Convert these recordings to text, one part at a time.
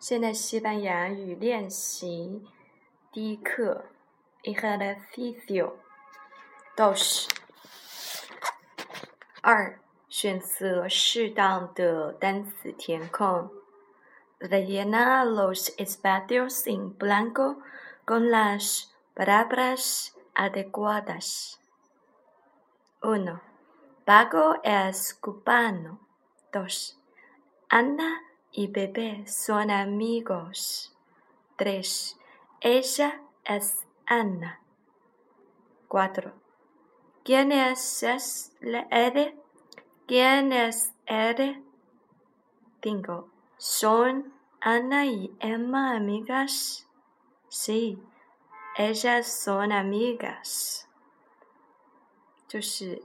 现在西班牙语练习第一课，ejercicio dos。二，选择适当的单词填空。Rellena los espacios en blanco con las palabras adecuadas. Uno, Pago es cubano. Dos, Ana y bebé son amigos. 3. Ella es Ana. 4. ¿Quién es él? ¿Quién es él? 5. ¿Son Ana y Emma amigas? Sí, ellas son amigas. 就是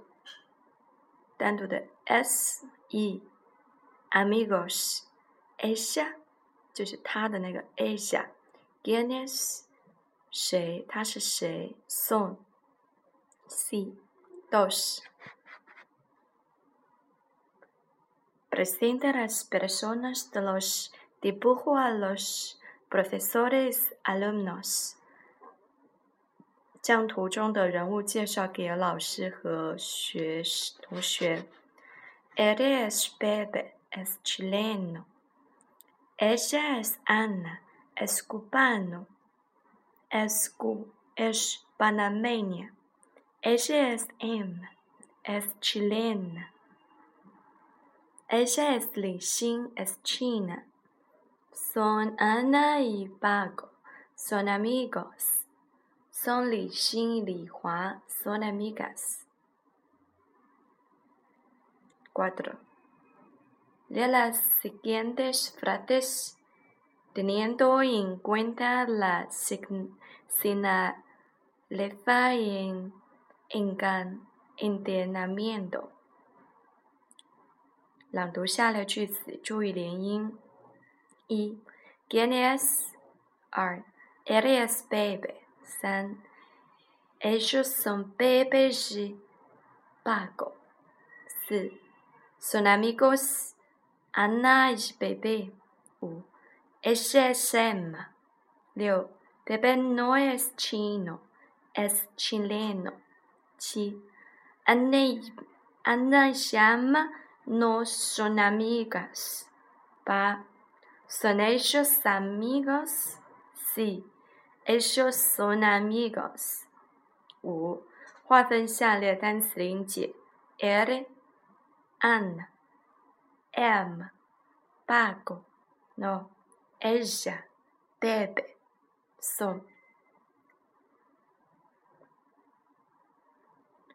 单独的 s e amigos。 Ella 就是他的那个 Ella，Quiénes 谁？他是谁？Son，S. dos presenta las personas de los dibujos a los profesores alumnos，将图中的人物介绍给老师和学同学。Eres bebe es chileno。Ella es Ana, es cubano, es, cu, es panameña. Ella es Emma, es chilena. Ella es Li Xin, es china. Son Ana y Pago, son amigos. Son Li Xin y Li Hua, son amigas. 4 De las siguientes frases, teniendo en cuenta la señaleza en entrenamiento. 朗读下列句子，注意连音。一，¿Quién es？二，¿Él es Pepe？三，¿Ellos son Pepe y Paco？四，¿Son amigos？Ana y bebé. U. Ella es Emma. Leo. Bebé no es chino, es chileno. Chi. Ana y, Ana y Emma no son amigas. Pa. ¿Son ellos amigos? Sí, ellos son amigos. 五，划分下列单词音节：er、an、 M, Pago, no, ella, bebe, son.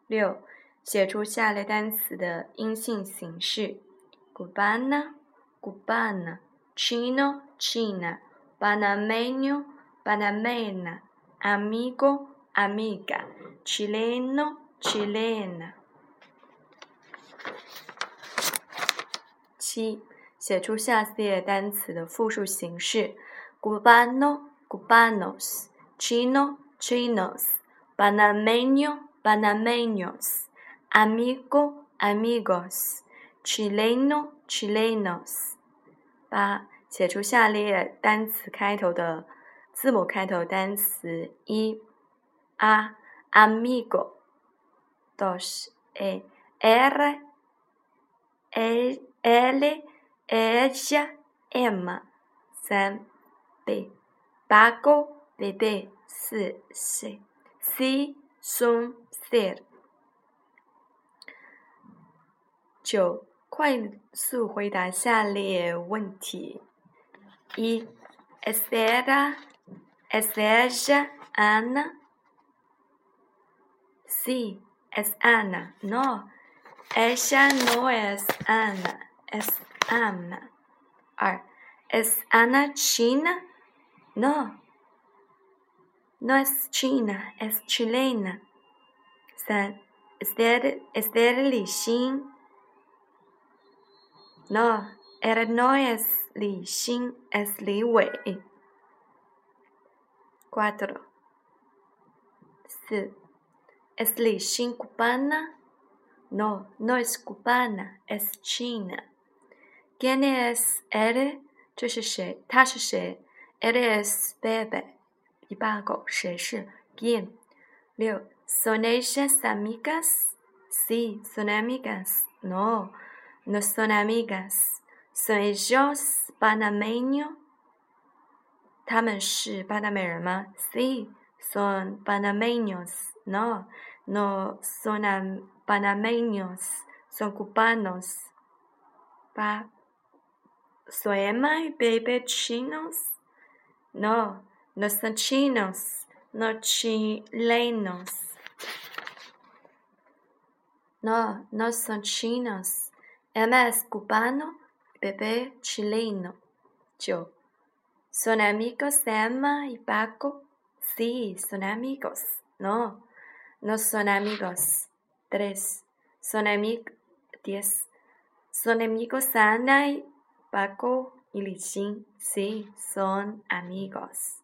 六，写出下列单词的阴性形式：cubana, cubana, chino, china, panameño, panameña, amigo, amiga, chileno, chilena。七，写出下列单词的复数形式：cubano, cubanos, chino, chinos, panameño, panameños, amigo, amigos, chileno, chilenos。八，写出下列单词开头的字母开头单词：一，a, amigo, dos, e, r, e。L, ella, Emma. 三 B, Pago, bebé. 四 C, C, son, ser. 九，快速回答下列问题：一，Es ella, es ella Ana? Sí, es Ana. No, ella no es Ana. es Ana. R. ¿Es Ana china? No. No es china, es chilena. 3. ¿Es de, es Li Xin? No, él no es Li Xin, es Li Wei. 4. ¿Es Li Xin cubana? No, no es cubana, es china. ¿Quién es él? 这是谁？他是谁？Eres Bebe。y Paco，谁是？¿Quién？六，¿Son ellas amigas? Sí, son amigas. No, no son amigas. ¿Son ellos panameños? 他们是巴拿美人吗？Sí, son panameños. No, no son panameños. Son cubanos. 八，¿Son Emma y Bebe chinos? No. No son chinos, no chilenos. No, no son chinos. Emma es cubano, bebé chileno. Yo. ¿Son amigos Emma y Paco? Sí, son amigos. No, no son amigos. Tres. Son amigos. Diez. Son amigos Ana y Paco y Li Sí, son amigos.